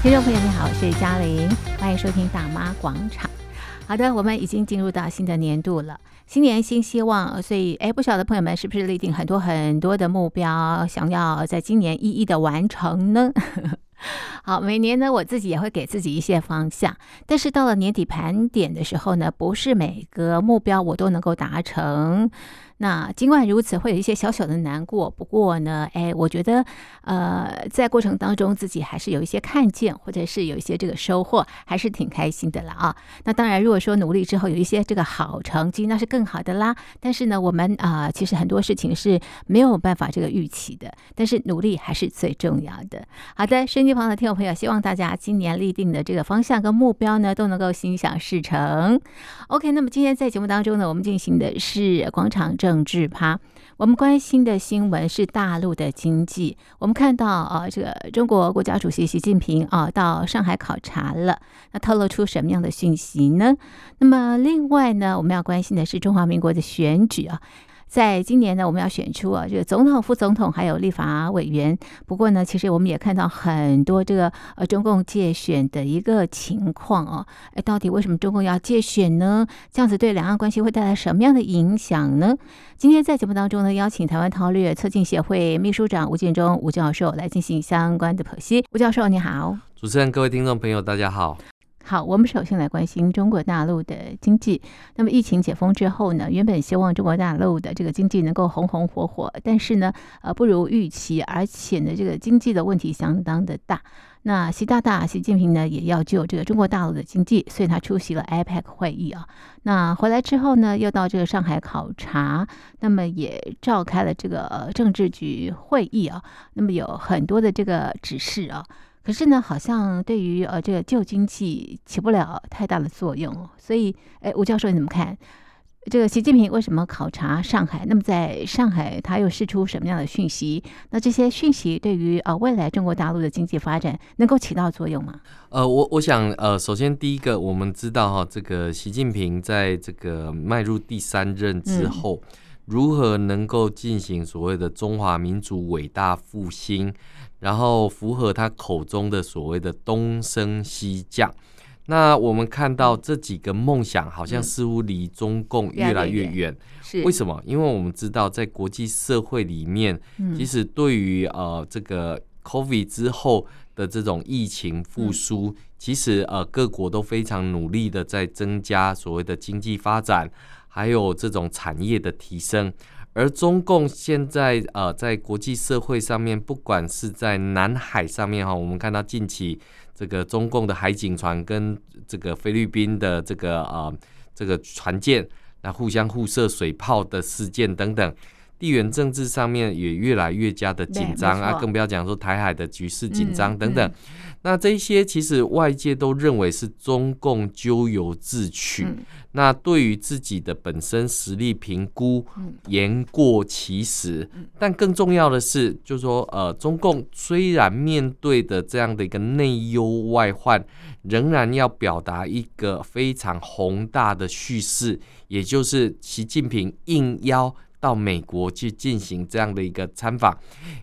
听众朋友，你好，我是嘉玲，欢迎收听《大妈广场》。好的，我们已经进入到新的年度了，新年新希望，所以，哎，不晓得朋友们是不是立定很多很多的目标，想要在今年一一的完成呢？好，每年呢，我自己也会给自己一些方向，但是到了年底盘点的时候呢，不是每个目标我都能够达成。那尽管如此，会有一些小小的难过。不过呢，哎，我觉得，呃，在过程当中自己还是有一些看见，或者是有一些这个收获，还是挺开心的了啊。那当然，如果说努力之后有一些这个好成绩，那是更好的啦。但是呢，我们啊、其实很多事情是没有办法这个预期的。但是努力还是最重要的。好的，收音机旁的听众朋友，希望大家今年立定的这个方向跟目标呢，都能够心想事成。OK，那么今天在节目当中呢，我们进行的是广场政政治趴，我们关心的新闻是大陆的经济。我们看到啊，这个中国国家主席习近平啊到上海考察了，那透露出什么样的讯息呢？那么另外呢，我们要关心的是中华民国的选举啊。在今年呢，我们要选出啊这个总统、副总统，还有立法委员。不过呢，其实我们也看到很多这个呃中共介选的一个情况哦。哎，到底为什么中共要介选呢？这样子对两岸关系会带来什么样的影响呢？今天在节目当中呢，邀请台湾韬略策进协会秘书长吴建忠吴教授来进行相关的剖析。吴教授，你好。主持人、各位听众朋友，大家好。好，我们首先来关心中国大陆的经济。那么疫情解封之后呢，原本希望中国大陆的这个经济能够红红火火，但是呢，呃，不如预期，而且呢，这个经济的问题相当的大。那习大大习近平呢，也要救这个中国大陆的经济，所以他出席了 APEC 会议啊。那回来之后呢，又到这个上海考察，那么也召开了这个政治局会议啊。那么有很多的这个指示啊。可是呢，好像对于呃这个旧经济起不了太大的作用，所以，哎，吴教授你怎么看？这个习近平为什么考察上海？那么在上海他又释出什么样的讯息？那这些讯息对于呃未来中国大陆的经济发展能够起到作用吗？呃，我我想呃，首先第一个，我们知道哈，这个习近平在这个迈入第三任之后，嗯、如何能够进行所谓的中华民族伟大复兴？然后符合他口中的所谓的东升西降，那我们看到这几个梦想好像似乎离中共越来越远。是为什么？因为我们知道在国际社会里面，其实对于呃这个 COVID 之后的这种疫情复苏，其实呃各国都非常努力的在增加所谓的经济发展，还有这种产业的提升。而中共现在呃，在国际社会上面，不管是在南海上面哈，我们看到近期这个中共的海警船跟这个菲律宾的这个呃这个船舰，那互相互射水炮的事件等等，地缘政治上面也越来越加的紧张啊，更不要讲说台海的局势紧张等等。嗯嗯那这些其实外界都认为是中共咎由自取。嗯、那对于自己的本身实力评估言过其实。嗯、但更重要的是，就是说，呃，中共虽然面对的这样的一个内忧外患，仍然要表达一个非常宏大的叙事，也就是习近平应邀。到美国去进行这样的一个参访，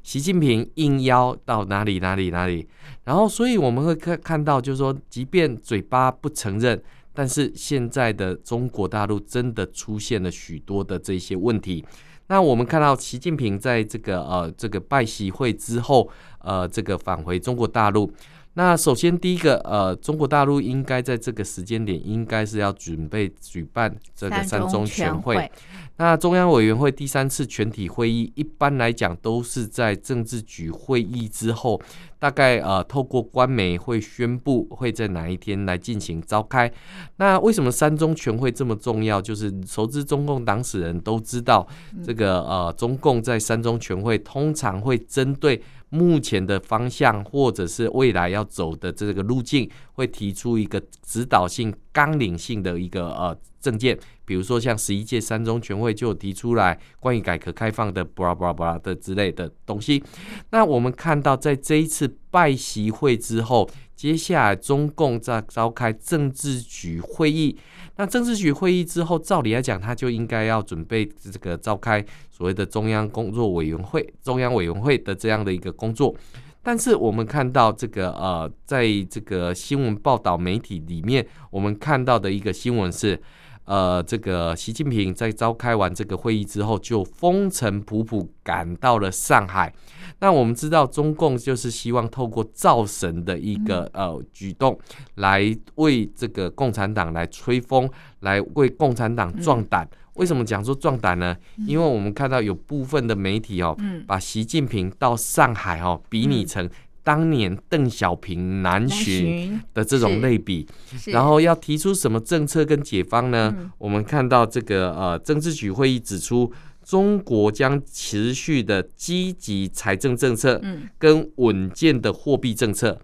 习近平应邀到哪里哪里哪里，然后所以我们会看看到，就是说，即便嘴巴不承认，但是现在的中国大陆真的出现了许多的这些问题。那我们看到习近平在这个呃这个拜习会之后，呃这个返回中国大陆。那首先第一个，呃，中国大陆应该在这个时间点，应该是要准备举办这个三中全会。那中央委员会第三次全体会议，一般来讲都是在政治局会议之后，大概呃透过官媒会宣布会在哪一天来进行召开。那为什么三中全会这么重要？就是熟知中共党史人都知道，这个呃中共在三中全会通常会针对。目前的方向，或者是未来要走的这个路径，会提出一个指导性、纲领性的一个呃政见。比如说，像十一届三中全会就提出来关于改革开放的布拉布拉布拉的之类的东西。那我们看到，在这一次拜习会之后，接下来中共在召开政治局会议。那政治局会议之后，照理来讲，他就应该要准备这个召开所谓的中央工作委员会、中央委员会的这样的一个工作。但是我们看到这个呃，在这个新闻报道媒体里面，我们看到的一个新闻是。呃，这个习近平在召开完这个会议之后，就风尘仆仆赶到了上海。那我们知道，中共就是希望透过造神的一个呃举动，来为这个共产党来吹风，来为共产党壮胆。为什么讲说壮胆呢？因为我们看到有部分的媒体哦，把习近平到上海哦比拟成。当年邓小平南巡的这种类比，然后要提出什么政策跟解方呢？嗯、我们看到这个呃，政治局会议指出，中国将持续的积极财政政策，跟稳健的货币政策。嗯、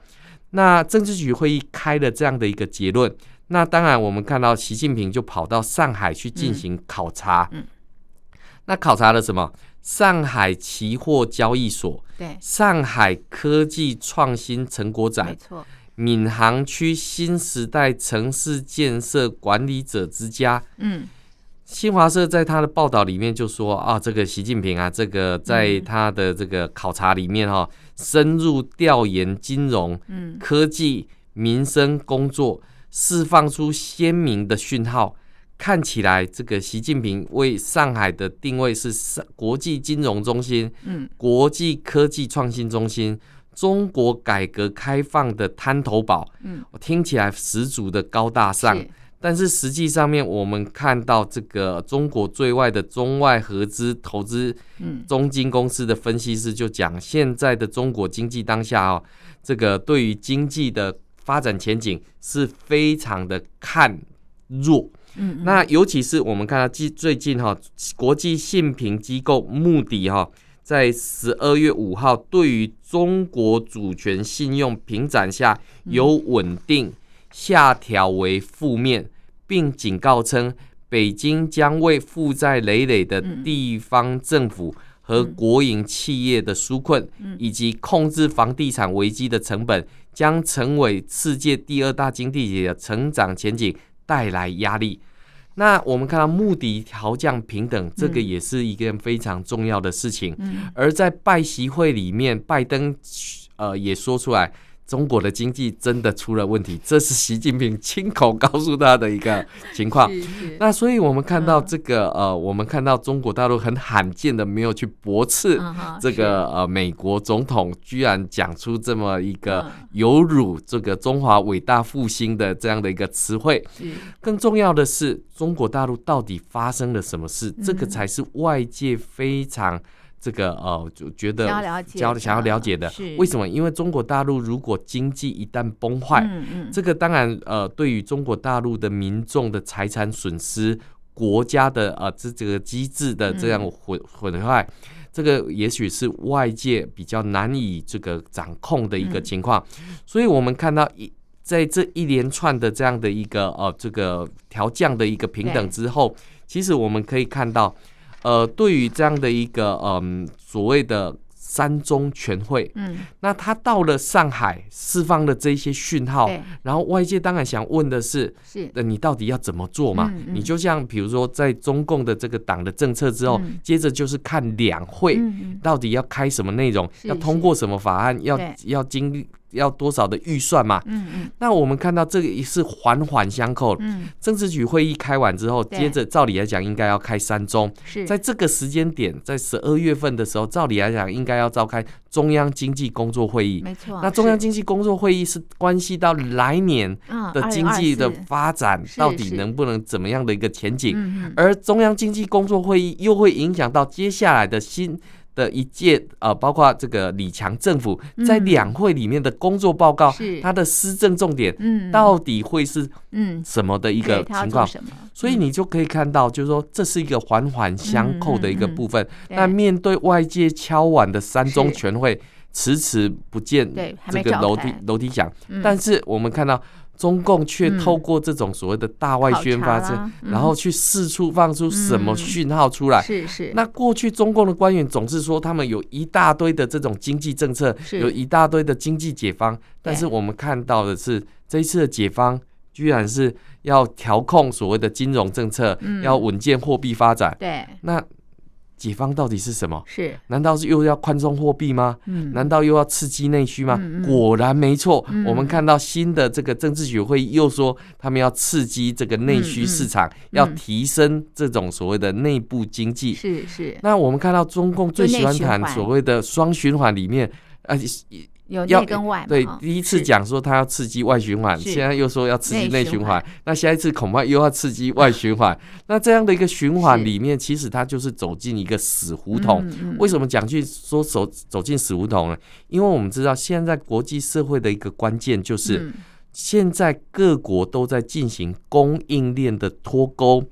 那政治局会议开了这样的一个结论，那当然我们看到习近平就跑到上海去进行考察。那考察了什么？上海期货交易所，对，上海科技创新成果展，没错，闵行区新时代城市建设管理者之家，嗯，新华社在他的报道里面就说啊，这个习近平啊，这个在他的这个考察里面哈，深入调研金融、嗯，科技、民生工作，释放出鲜明的讯号。看起来，这个习近平为上海的定位是上国际金融中心，嗯，国际科技创新中心，中国改革开放的滩头堡，嗯，我听起来十足的高大上。是但是实际上面，我们看到这个中国最外的中外合资投资，嗯，中金公司的分析师就讲，现在的中国经济当下哦，这个对于经济的发展前景是非常的看弱。嗯，嗯，那尤其是我们看到最最近哈，国际信评机构穆迪哈，在十二月五号对于中国主权信用评展下由稳定下调为负面，并警告称，北京将为负债累累的地方政府和国营企业的纾困，以及控制房地产危机的成本，将成为世界第二大经济体的成长前景。带来压力，那我们看到目的调降平等，这个也是一件非常重要的事情。嗯、而在拜习会里面，拜登呃也说出来。中国的经济真的出了问题，这是习近平亲口告诉他的一个情况。那所以我们看到这个呃，我们看到中国大陆很罕见的没有去驳斥这个呃美国总统，居然讲出这么一个有辱这个中华伟大复兴的这样的一个词汇。更重要的是，中国大陆到底发生了什么事？这个才是外界非常。这个呃，就觉得想要了解，想要了解的，为什么？因为中国大陆如果经济一旦崩坏，嗯嗯、这个当然呃，对于中国大陆的民众的财产损失、国家的呃这这个机制的这样毁毁坏，这个也许是外界比较难以这个掌控的一个情况。嗯、所以我们看到一在这一连串的这样的一个呃这个调降的一个平等之后，其实我们可以看到。呃，对于这样的一个嗯、呃、所谓的三中全会，嗯，那他到了上海释放了这些讯号，然后外界当然想问的是，是，那你到底要怎么做嘛？嗯嗯、你就像比如说在中共的这个党的政策之后，嗯、接着就是看两会到底要开什么内容，嗯、要通过什么法案，要对。要经历。要多少的预算嘛？嗯嗯。那我们看到这个也是环环相扣。嗯。政治局会议开完之后，接着照理来讲应该要开三中。是。在这个时间点，在十二月份的时候，照理来讲应该要召开中央经济工作会议。没错。那中央经济工作会议是关系到来年的经济的发展，到底能不能怎么样的一个前景？而中央经济工作会议又会影响到接下来的新。的一届呃，包括这个李强政府在两会里面的工作报告，他的施政重点，到底会是嗯。什么的一个情况？所以你就可以看到，就是说这是一个环环相扣的一个部分。那面对外界敲碗的三中全会迟迟不见这个楼梯楼梯响，但是我们看到。中共却透过这种所谓的大外宣发声，嗯、然后去四处放出什么讯号出来？是是。那过去中共的官员总是说他们有一大堆的这种经济政策，有一大堆的经济解方，但是我们看到的是这一次的解方，居然是要调控所谓的金融政策，嗯、要稳健货币发展。对。那解放到底是什么？是？难道是又要宽松货币吗？嗯，难道又要刺激内需吗？嗯嗯果然没错，嗯我们看到新的这个政治局会议又说，他们要刺激这个内需市场，要提升这种所谓的内部经济。是是。那我们看到中共最喜欢谈所谓的双循环里面，啊。有内跟外，对，第一次讲说他要刺激外循环，现在又说要刺激内循环，那下一次恐怕又要刺激外循环。那这样的一个循环里面，其实它就是走进一个死胡同。为什么讲去说走走进死胡同呢？因为我们知道现在国际社会的一个关键就是，现在各国都在进行供应链的脱钩，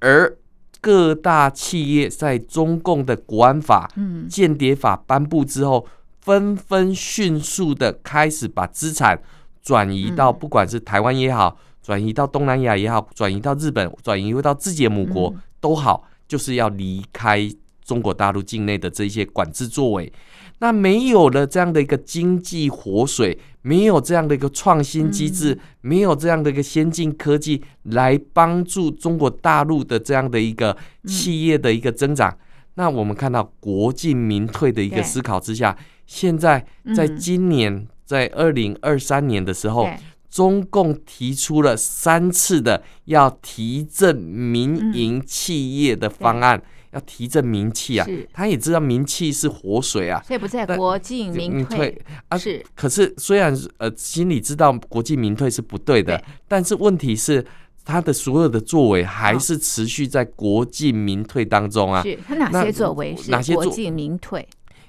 而各大企业在中共的国安法、间谍法颁布之后。纷纷迅速的开始把资产转移到，不管是台湾也好，转移到东南亚也好，转移到日本，转移到自己的母国都好，就是要离开中国大陆境内的这些管制作为。那没有了这样的一个经济活水，没有这样的一个创新机制，没有这样的一个先进科技来帮助中国大陆的这样的一个企业的一个增长，那我们看到国进民退的一个思考之下。现在，在今年，在二零二三年的时候，中共提出了三次的要提振民营企业的方案，要提振民企啊。他也知道民企是活水啊，所以不在国进民退啊。是，可是虽然呃心里知道国进民退是不对的，但是问题是他的所有的作为还是持续在国进民退当中啊。是他哪些作为是国进民退？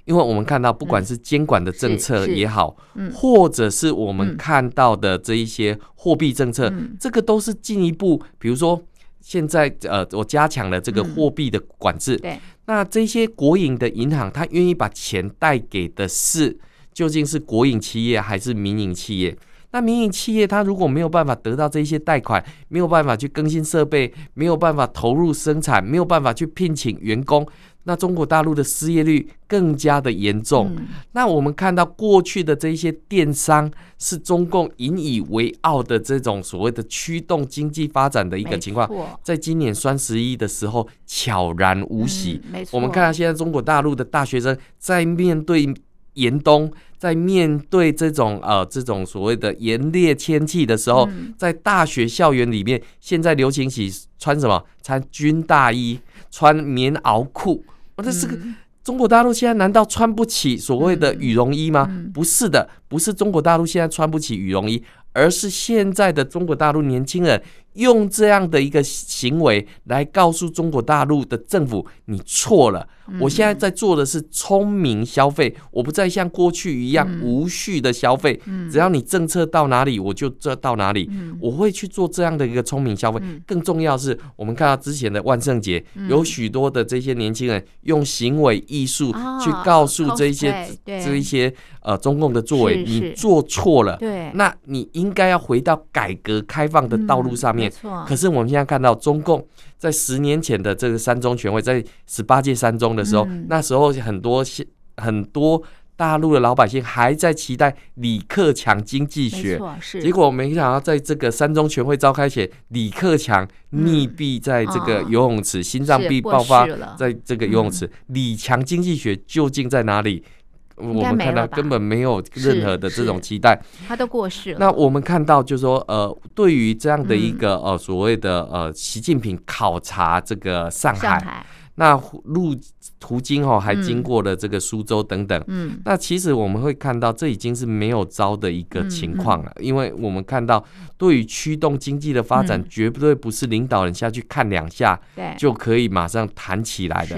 因为我们看到，不管是监管的政策也好，或者是我们看到的这一些货币政策，这个都是进一步。比如说，现在呃，我加强了这个货币的管制。对，那这些国营的银行，它愿意把钱贷给的是究竟是国营企业还是民营企业？那民营企业它如果没有办法得到这些贷款，没有办法去更新设备，没有办法投入生产，没有办法去聘请员工。那中国大陆的失业率更加的严重。嗯、那我们看到过去的这些电商是中共引以为傲的这种所谓的驱动经济发展的一个情况，在今年双十一的时候悄然无息。嗯、我们看到现在中国大陆的大学生在面对严冬，在面对这种呃这种所谓的严烈天气的时候，嗯、在大学校园里面，现在流行起穿什么？穿军大衣，穿棉袄裤。这是个中国大陆现在难道穿不起所谓的羽绒衣吗？不是的，不是中国大陆现在穿不起羽绒衣，而是现在的中国大陆年轻人用这样的一个行为来告诉中国大陆的政府，你错了。我现在在做的是聪明消费，我不再像过去一样无序的消费。只要你政策到哪里，我就这到哪里。我会去做这样的一个聪明消费。更重要的是，我们看到之前的万圣节，有许多的这些年轻人用行为艺术去告诉这一些这一些呃中共的作为，你做错了。对那你应该要回到改革开放的道路上面。可是我们现在看到中共。在十年前的这个三中全会，在十八届三中的时候，嗯、那时候很多很多大陆的老百姓还在期待李克强经济学，结果没想到在这个三中全会召开前，李克强溺毙在这个游泳池，嗯、心脏病爆发，在这个游泳池，李强经济学究竟在哪里？我们看到根本没有任何的这种期待，他都过世了。那我们看到就是说，呃，对于这样的一个呃所谓的呃习近平考察这个上海，上海。那路途经哦还经过了这个苏州等等，嗯，那其实我们会看到这已经是没有招的一个情况了，因为我们看到对于驱动经济的发展，绝对不是领导人下去看两下就可以马上弹起来的。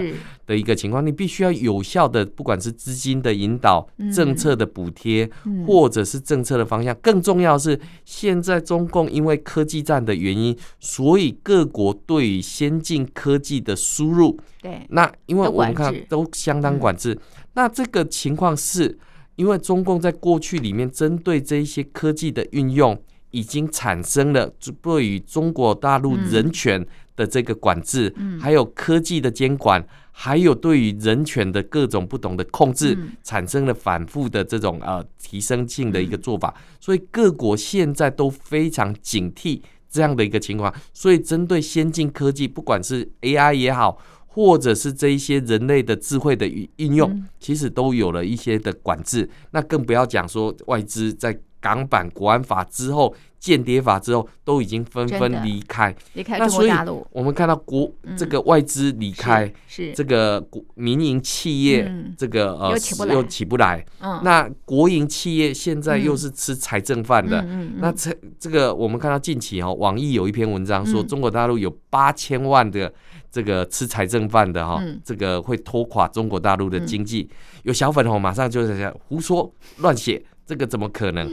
的一个情况，你必须要有效的，不管是资金的引导、政策的补贴，或者是政策的方向。更重要的是，现在中共因为科技战的原因，所以各国对于先进科技的输入，对，那因为我们看都相当管制。那这个情况是因为中共在过去里面针对这一些科技的运用，已经产生了对于中国大陆人权的这个管制，还有科技的监管。还有对于人权的各种不同的控制，产生了反复的这种呃提升性的一个做法，所以各国现在都非常警惕这样的一个情况。所以针对先进科技，不管是 AI 也好，或者是这一些人类的智慧的应用，其实都有了一些的管制。那更不要讲说外资在港版国安法之后。间谍法之后都已经纷纷离开，离开中国大陆。我们看到国这个外资离开，是这个国民营企业这个呃又起不来。嗯那国营企业现在又是吃财政饭的。那这这个我们看到近期哦，网易有一篇文章说，中国大陆有八千万的这个吃财政饭的哈，这个会拖垮中国大陆的经济。有小粉红马上就在想胡说乱写，这个怎么可能？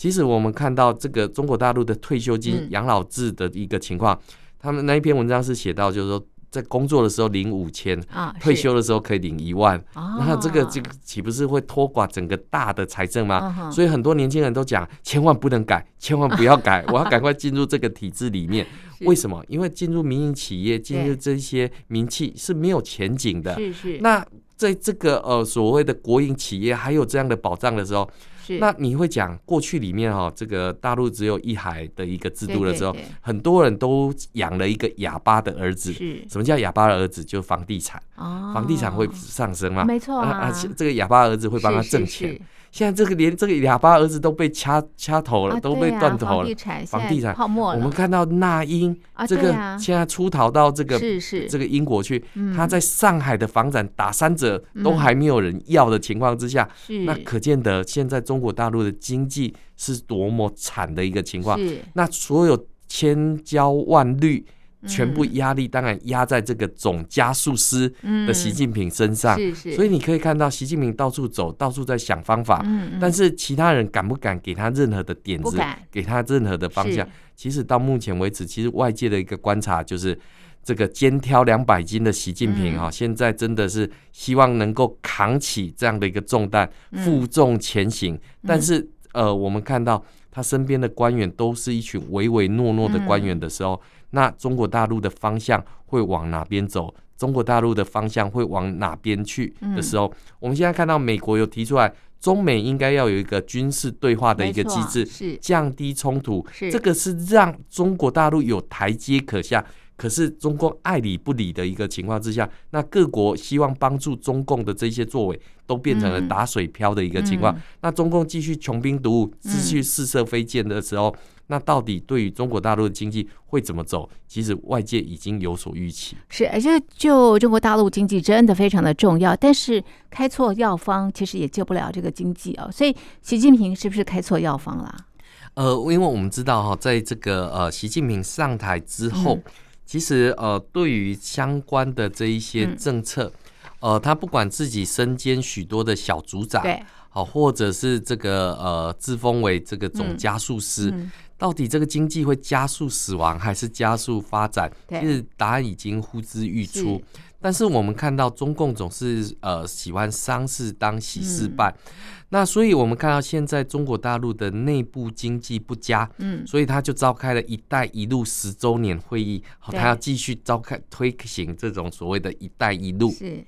其实我们看到这个中国大陆的退休金养老制的一个情况，他们那一篇文章是写到，就是说在工作的时候领五千，退休的时候可以领一万，那这个这个岂不是会拖垮整个大的财政吗？所以很多年轻人都讲，千万不能改，千万不要改，我要赶快进入这个体制里面。为什么？因为进入民营企业，进入这些名气是没有前景的。是是。那在这个呃所谓的国营企业还有这样的保障的时候。那你会讲过去里面哈，这个大陆只有一孩的一个制度的时候，很多人都养了一个哑巴的儿子。是，什么叫哑巴的儿子？就房地产。哦，房地产会上升嘛？没错啊，啊，这个哑巴儿子会帮他挣钱。现在这个连这个哑巴儿子都被掐掐头了，都被断头了。房地产，房地产泡沫了。我们看到那英这个现在出逃到这个这个英国去，他在上海的房产打三折都还没有人要的情况之下，那可见得现在中国大陆的经济是多么惨的一个情况。那所有千焦万虑。全部压力当然压在这个总加速师的习近平身上，所以你可以看到习近平到处走，到处在想方法，但是其他人敢不敢给他任何的点子，给他任何的方向？其实到目前为止，其实外界的一个观察就是，这个肩挑两百斤的习近平啊，现在真的是希望能够扛起这样的一个重担，负重前行。但是呃，我们看到他身边的官员都是一群唯唯诺诺的官员的时候。那中国大陆的方向会往哪边走？中国大陆的方向会往哪边去的时候，嗯、我们现在看到美国有提出来，中美应该要有一个军事对话的一个机制，是降低冲突。这个是让中国大陆有台阶可下。可是中共爱理不理的一个情况之下，那各国希望帮助中共的这些作为，都变成了打水漂的一个情况。嗯、那中共继续穷兵黩武，继续试射飞箭的时候，嗯、那到底对于中国大陆的经济会怎么走？其实外界已经有所预期。是，而且就中国大陆经济真的非常的重要，但是开错药方其实也救不了这个经济哦。所以习近平是不是开错药方了？呃，因为我们知道哈，在这个呃习近平上台之后。嗯其实，呃，对于相关的这一些政策，嗯、呃，他不管自己身兼许多的小组长，对，好，或者是这个呃自封为这个总加速师，到底这个经济会加速死亡还是加速发展？其实答案已经呼之欲出。但是我们看到中共总是呃喜欢丧事当喜事办，嗯、那所以我们看到现在中国大陆的内部经济不佳，嗯，所以他就召开了一带一路十周年会议，好，他要继续召开推行这种所谓的一带一路。是，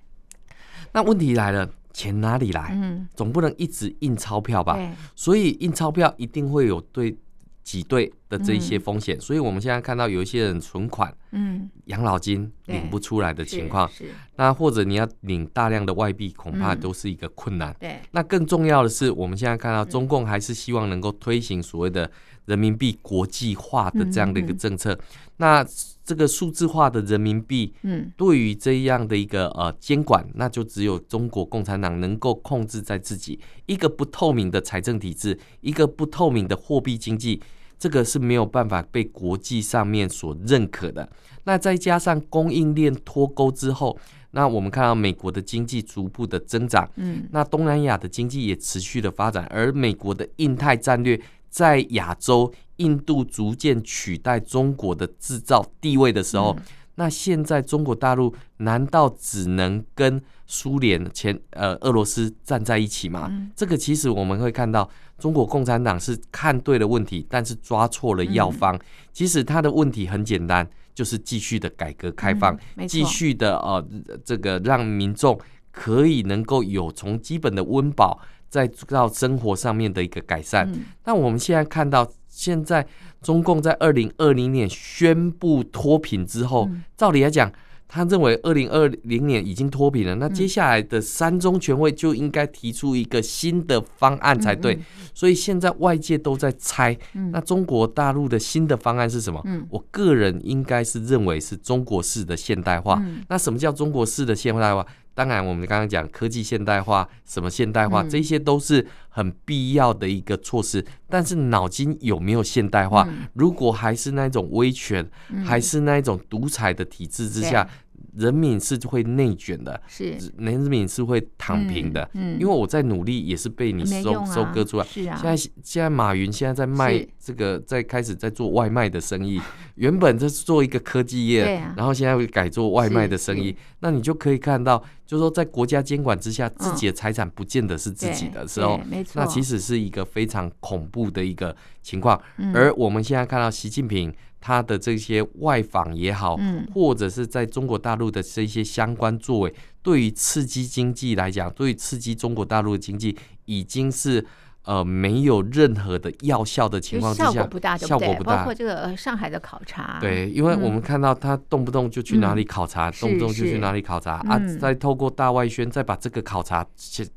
那问题来了，钱哪里来？嗯，总不能一直印钞票吧？对，所以印钞票一定会有对。挤兑的这一些风险，嗯、所以我们现在看到有一些人存款，嗯，养老金领不出来的情况，那或者你要领大量的外币，恐怕都是一个困难。嗯、对，那更重要的是，我们现在看到中共还是希望能够推行所谓的人民币国际化的这样的一个政策。嗯、那这个数字化的人民币，嗯，对于这样的一个呃监管，那就只有中国共产党能够控制在自己一个不透明的财政体制，一个不透明的货币经济，这个是没有办法被国际上面所认可的。那再加上供应链脱钩之后，那我们看到美国的经济逐步的增长，嗯，那东南亚的经济也持续的发展，而美国的印太战略在亚洲。印度逐渐取代中国的制造地位的时候，嗯、那现在中国大陆难道只能跟苏联前呃俄罗斯站在一起吗？嗯、这个其实我们会看到，中国共产党是看对了问题，但是抓错了药方。嗯、其实他的问题很简单，就是继续的改革开放，嗯、继续的呃这个让民众可以能够有从基本的温饱再到生活上面的一个改善。嗯、我们现在看到。现在中共在二零二零年宣布脱贫之后，照理来讲，他认为二零二零年已经脱贫了，那接下来的三中全会就应该提出一个新的方案才对。所以现在外界都在猜，那中国大陆的新的方案是什么？我个人应该是认为是中国式的现代化。那什么叫中国式的现代化？当然，我们刚刚讲科技现代化，什么现代化，这些都是很必要的一个措施。但是脑筋有没有现代化？如果还是那种威权，还是那种独裁的体制之下。人民是会内卷的，是。人民是会躺平的，嗯，嗯，因为我在努力也是被你收、啊、收割出来。是啊，现在现在马云现在在卖这个，在开始在做外卖的生意，原本这是做一个科技业，啊、然后现在会改做外卖的生意，那你就可以看到，就是说在国家监管之下，自己的财产不见得是自己的时候，那其实是一个非常恐怖的一个情况。而我们现在看到习近平。他的这些外访也好，或者是在中国大陆的这些相关作为，对于刺激经济来讲，对于刺激中国大陆的经济，已经是呃没有任何的药效的情况之下，效果不大，效果不大。包括这个上海的考察，对，因为我们看到他动不动就去哪里考察，动不动就去哪里考察啊，再透过大外宣，再把这个考察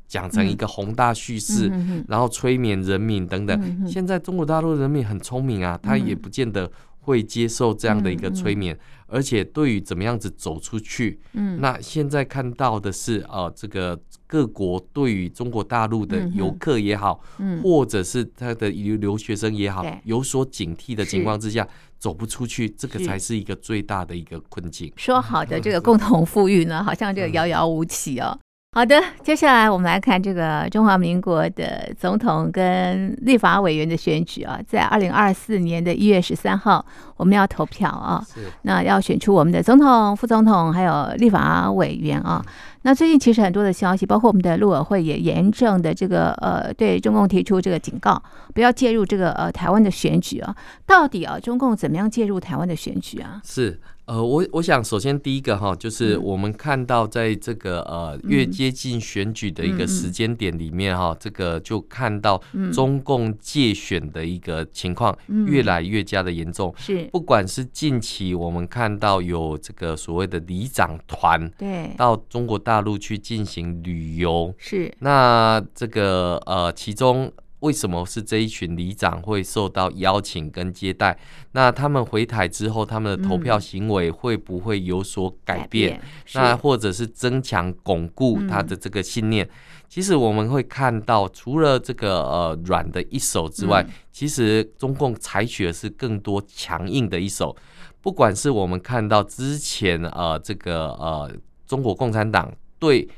讲成一个宏大叙事，然后催眠人民等等。现在中国大陆人民很聪明啊，他也不见得。会接受这样的一个催眠，嗯嗯、而且对于怎么样子走出去，嗯，那现在看到的是，呃，这个各国对于中国大陆的游客也好，嗯，或者是他的留留学生也好，有所警惕的情况之下，走不出去，这个才是一个最大的一个困境。说好的这个共同富裕呢，好像这个遥遥无期哦。好的，接下来我们来看这个中华民国的总统跟立法委员的选举啊，在二零二四年的一月十三号，我们要投票啊，那要选出我们的总统、副总统还有立法委员啊。那最近其实很多的消息，包括我们的陆委会也严正的这个呃，对中共提出这个警告，不要介入这个呃台湾的选举啊。到底啊，中共怎么样介入台湾的选举啊？是。呃，我我想首先第一个哈，就是我们看到在这个呃越接近选举的一个时间点里面哈，这个就看到中共借选的一个情况越来越加的严重。是，不管是近期我们看到有这个所谓的里长团对。到中国大陆去进行旅游，是。那这个呃其中。为什么是这一群里长会受到邀请跟接待？那他们回台之后，他们的投票行为会不会有所改变？那或者是增强巩固他的这个信念？其实我们会看到，除了这个呃软的一手之外，其实中共采取的是更多强硬的一手。不管是我们看到之前呃这个呃中国共产党对。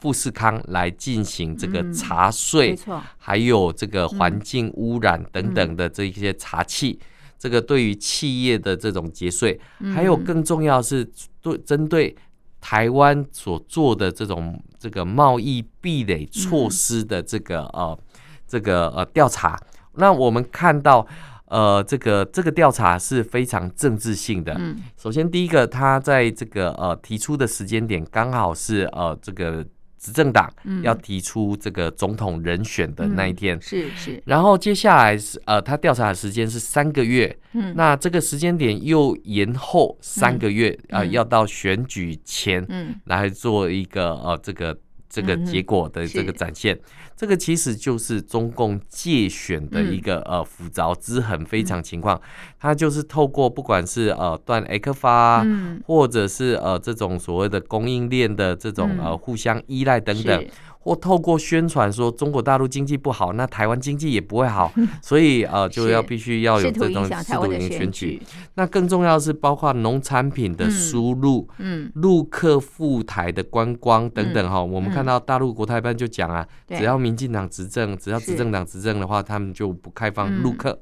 富士康来进行这个查税，还有这个环境污染等等的这一些查缉，这个对于企业的这种节税，还有更重要是对针对台湾所做的这种这个贸易壁垒措施的这个呃这个呃调查。那我们看到呃这个这个调查是非常政治性的。首先第一个，他在这个呃提出的时间点刚好是呃这个。执政党要提出这个总统人选的那一天。是是，然后接下来是呃，他调查的时间是三个月，嗯，那这个时间点又延后三个月啊，要到选举前，嗯，来做一个呃这个。这个结果的这个展现，嗯、这个其实就是中共借选的一个、嗯、呃复杂之痕非常情况，它就是透过不管是呃断 ECFA，嗯，或者是呃这种所谓的供应链的这种呃互相依赖等等。或透过宣传说中国大陆经济不好，那台湾经济也不会好，所以呃就要必须要有这种制度型选举。那更重要的是包括农产品的输入，嗯，陆客赴台的观光等等哈。我们看到大陆国台办就讲啊，只要民进党执政，只要执政党执政的话，他们就不开放陆客。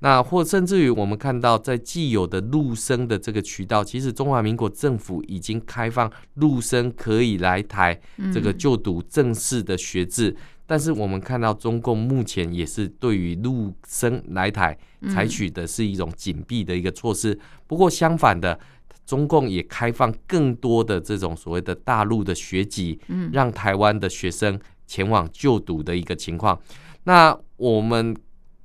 那或甚至于我们看到在既有的陆生的这个渠道，其实中华民国政府已经开放陆生可以来台这个就读政。正式的学制，但是我们看到中共目前也是对于陆生来台采取的是一种紧闭的一个措施。不过相反的，中共也开放更多的这种所谓的大陆的学籍，嗯让台湾的学生前往就读的一个情况。那我们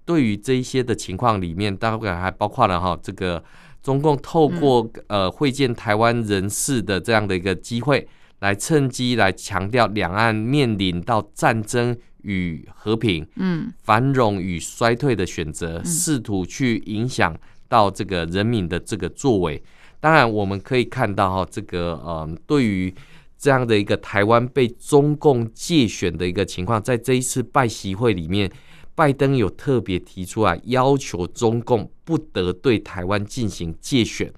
对于这一些的情况里面，当然还包括了哈这个。中共透过呃会见台湾人士的这样的一个机会，来趁机来强调两岸面临到战争与和平、嗯，繁荣与衰退的选择，试图去影响到这个人民的这个作为。当然，我们可以看到哈，这个呃，对于这样的一个台湾被中共介选的一个情况，在这一次拜习会里面。拜登有特别提出来，要求中共不得对台湾进行介选。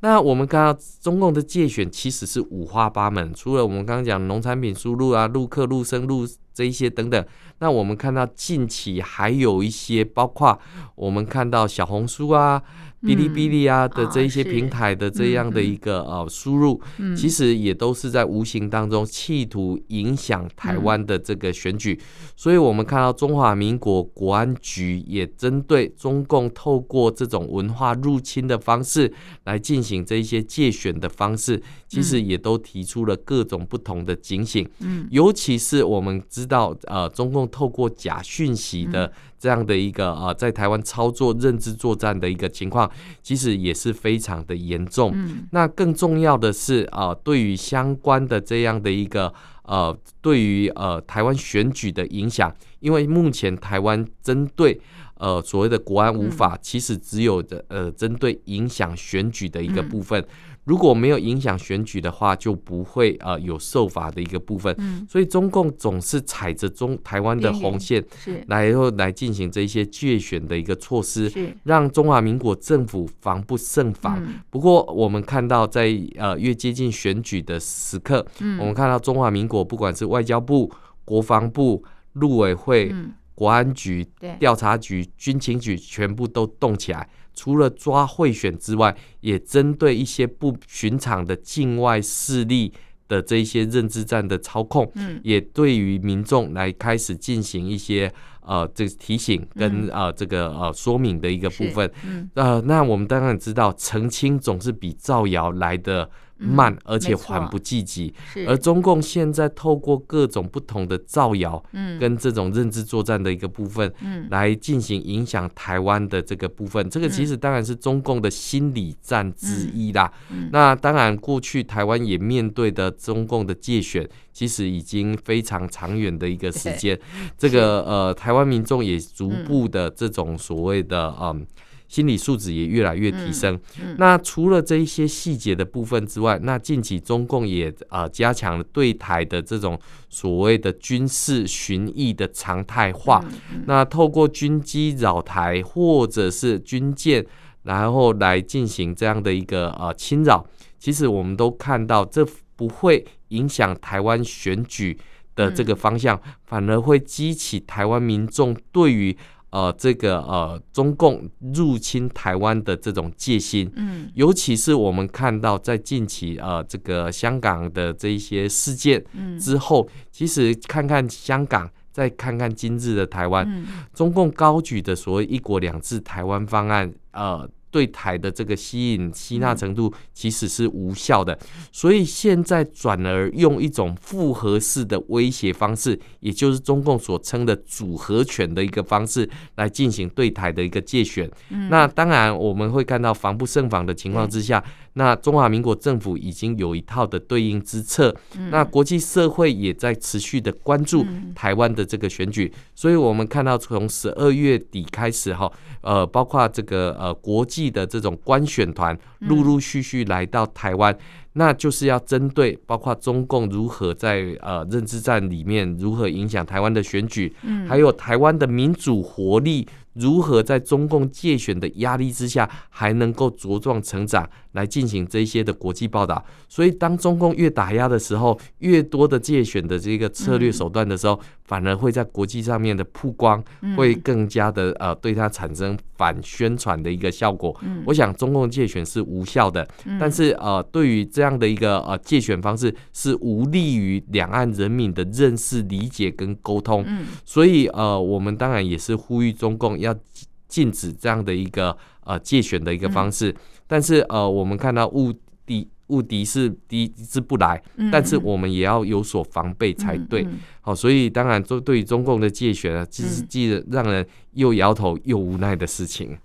那我们看到中共的介选其实是五花八门，除了我们刚刚讲农产品输入啊、陆客、陆生、陆这一些等等。那我们看到近期还有一些，包括我们看到小红书啊。哔哩哔哩啊的这一些平台的这样的一个呃输入，其实也都是在无形当中企图影响台湾的这个选举。所以我们看到中华民国国安局也针对中共透过这种文化入侵的方式来进行这一些借选的方式，其实也都提出了各种不同的警醒。尤其是我们知道呃，中共透过假讯息的。这样的一个呃，在台湾操作认知作战的一个情况，其实也是非常的严重。嗯，那更重要的是啊，呃，对于相关的这样的一个呃，对于呃台湾选举的影响，因为目前台湾针对呃所谓的国安无法，其实只有的呃针对影响选举的一个部分。如果没有影响选举的话，就不会呃有受罚的一个部分。嗯，所以中共总是踩着中台湾的红线，是。来后来进行这些借选的一个措施，是。让中华民国政府防不胜防。不过我们看到在呃越接近选举的时刻，我们看到中华民国不管是外交部、国防部、陆委会、国安局、调查局、军情局，全部都动起来。除了抓贿选之外，也针对一些不寻常的境外势力的这一些认知战的操控，嗯，也对于民众来开始进行一些呃这个提醒跟呃这个呃说明的一个部分，嗯，呃，那我们当然知道澄清总是比造谣来的。慢，而且缓不济急。而中共现在透过各种不同的造谣，嗯，跟这种认知作战的一个部分，嗯，来进行影响台湾的这个部分，这个其实当然是中共的心理战之一啦。那当然，过去台湾也面对的中共的界选，其实已经非常长远的一个时间。这个呃，台湾民众也逐步的这种所谓的嗯。心理素质也越来越提升。那除了这一些细节的部分之外，那近期中共也呃加强了对台的这种所谓的军事巡弋的常态化。那透过军机扰台或者是军舰，然后来进行这样的一个呃侵扰。其实我们都看到，这不会影响台湾选举的这个方向，反而会激起台湾民众对于。呃，这个呃，中共入侵台湾的这种戒心，嗯，尤其是我们看到在近期呃，这个香港的这一些事件之后，嗯，其实看看香港，再看看今日的台湾，嗯，中共高举的所谓“一国两制”台湾方案，呃。对台的这个吸引吸纳程度其实是无效的，所以现在转而用一种复合式的威胁方式，也就是中共所称的组合拳的一个方式来进行对台的一个介选。那当然我们会看到防不胜防的情况之下，那中华民国政府已经有一套的对应之策，那国际社会也在持续的关注台湾的这个选举，所以我们看到从十二月底开始哈，呃，包括这个呃国际。的这种观选团陆陆续续来到台湾，那就是要针对包括中共如何在呃认知战里面如何影响台湾的选举，还有台湾的民主活力。如何在中共借选的压力之下还能够茁壮成长，来进行这些的国际报道？所以，当中共越打压的时候，越多的借选的这个策略手段的时候，反而会在国际上面的曝光，会更加的呃对它产生反宣传的一个效果。我想，中共借选是无效的，但是呃，对于这样的一个呃借选方式，是无利于两岸人民的认识、理解跟沟通。所以呃，我们当然也是呼吁中共。要禁止这样的一个呃借选的一个方式，但是呃，我们看到误敌误敌是敌之不来，但是我们也要有所防备才对。好，所以当然，就对于中共的借选啊，其实既让人又摇头又无奈的事情。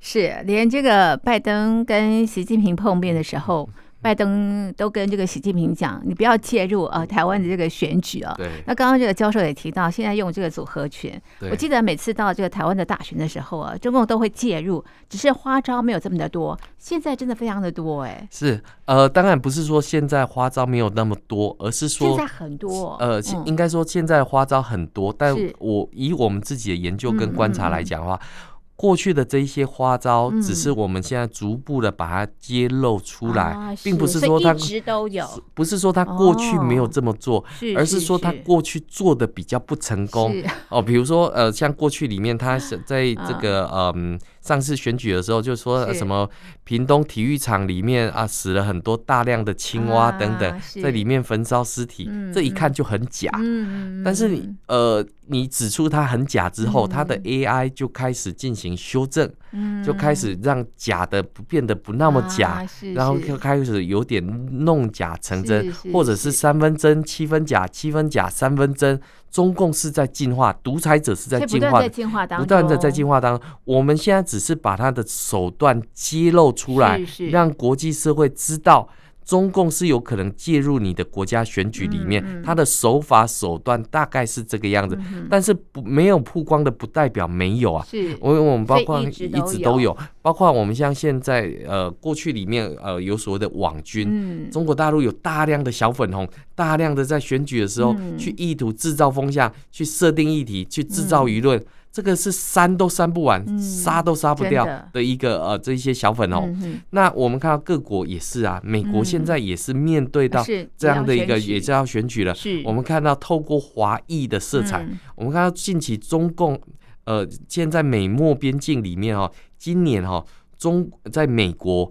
是连这个拜登跟习近平碰面的时候。拜登都跟这个习近平讲，你不要介入呃台湾的这个选举啊。对。那刚刚这个教授也提到，现在用这个组合拳。对。我记得每次到这个台湾的大选的时候啊，中共都会介入，只是花招没有这么的多。现在真的非常的多哎、欸。是呃，当然不是说现在花招没有那么多，而是说现在很多。呃，嗯、应该说现在花招很多，但我以我们自己的研究跟观察来讲的话。嗯嗯嗯过去的这一些花招，只是我们现在逐步的把它揭露出来，嗯、并不是说他一直都有，不是说他过去没有这么做，哦、而是说他过去做的比较不成功。哦，比如说呃，像过去里面他是在这个嗯。呃上次选举的时候，就说什么屏东体育场里面啊死了很多大量的青蛙等等，在里面焚烧尸体，这一看就很假。但是你呃，你指出它很假之后，它的 AI 就开始进行修正，就开始让假的不变得不那么假，然后就开始有点弄假成真，或者是三分真七分假，七分假三分真。中共是在进化，独裁者是在进化，不断的在进化当中。我们现在只是把他的手段揭露出来，让国际社会知道。中共是有可能介入你的国家选举里面，他的手法手段大概是这个样子，嗯、但是不没有曝光的不代表没有啊。是，我我们包括一直都有，包括我们像现在呃过去里面呃有所谓的网军，嗯、中国大陆有大量的小粉红，大量的在选举的时候、嗯、去意图制造风向，去设定议题，去制造舆论。嗯这个是删都删不完，杀都杀不掉的一个呃，这一些小粉红。那我们看到各国也是啊，美国现在也是面对到这样的一个，也是要选举了。我们看到透过华裔的色彩，我们看到近期中共呃，现在美墨边境里面哦，今年哈中在美国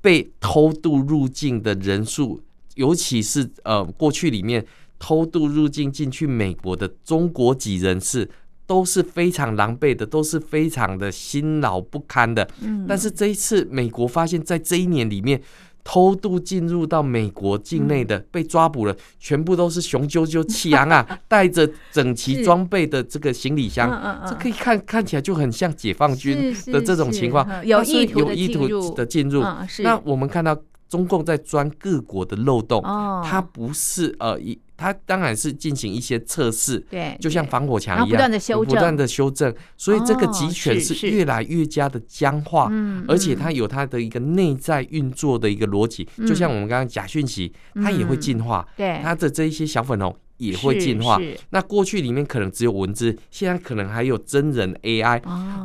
被偷渡入境的人数，尤其是呃过去里面偷渡入境进去美国的中国籍人士。都是非常狼狈的，都是非常的辛劳不堪的。嗯，但是这一次，美国发现，在这一年里面，偷渡进入到美国境内的被抓捕了，全部都是雄赳赳气昂昂，带着整齐装备的这个行李箱，这可以看看起来就很像解放军的这种情况，有意有意图的进入。那我们看到中共在钻各国的漏洞，它不是呃一。它当然是进行一些测试，对，就像防火墙一样，不断的修正，不断的修正，所以这个集权是越来越加的僵化，嗯，而且它有它的一个内在运作的一个逻辑，就像我们刚刚假讯息，它也会进化，对，它的这一些小粉红。也会进化。那过去里面可能只有文字，现在可能还有真人 AI。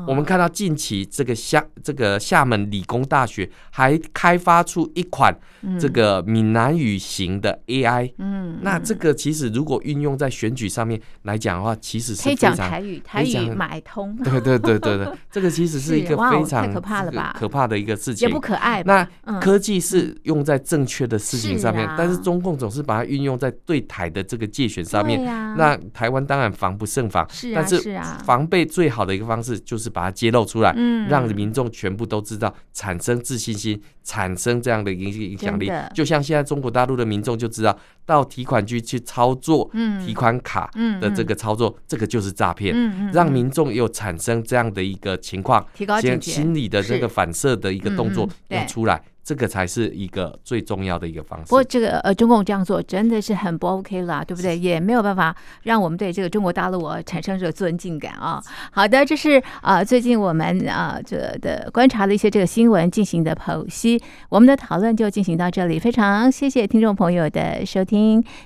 我们看到近期这个厦这个厦门理工大学还开发出一款这个闽南语型的 AI。嗯，那这个其实如果运用在选举上面来讲的话，其实是非常可以讲台语，台语买通。对对对对对，这个其实是一个非常可怕的吧？可怕的一个事情，也不可爱。那科技是用在正确的事情上面，但是中共总是把它运用在对台的这个界。选上面，那台湾当然防不胜防，但是防备最好的一个方式就是把它揭露出来，让民众全部都知道，产生自信心，产生这样的影影响力。就像现在中国大陆的民众就知道，到提款机去操作提款卡的这个操作，这个就是诈骗，嗯让民众又产生这样的一个情况，先心理的这个反射的一个动作要出来。这个才是一个最重要的一个方式。不过，这个呃，中共这样做真的是很不 OK 啦，对不对？也没有办法让我们对这个中国大陆产生这个尊敬感啊。好的，这是啊、呃，最近我们啊这的观察了一些这个新闻进行的剖析。我们的讨论就进行到这里，非常谢谢听众朋友的收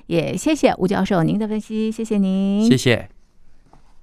也谢谢吴教授您的分析，谢谢您，谢谢。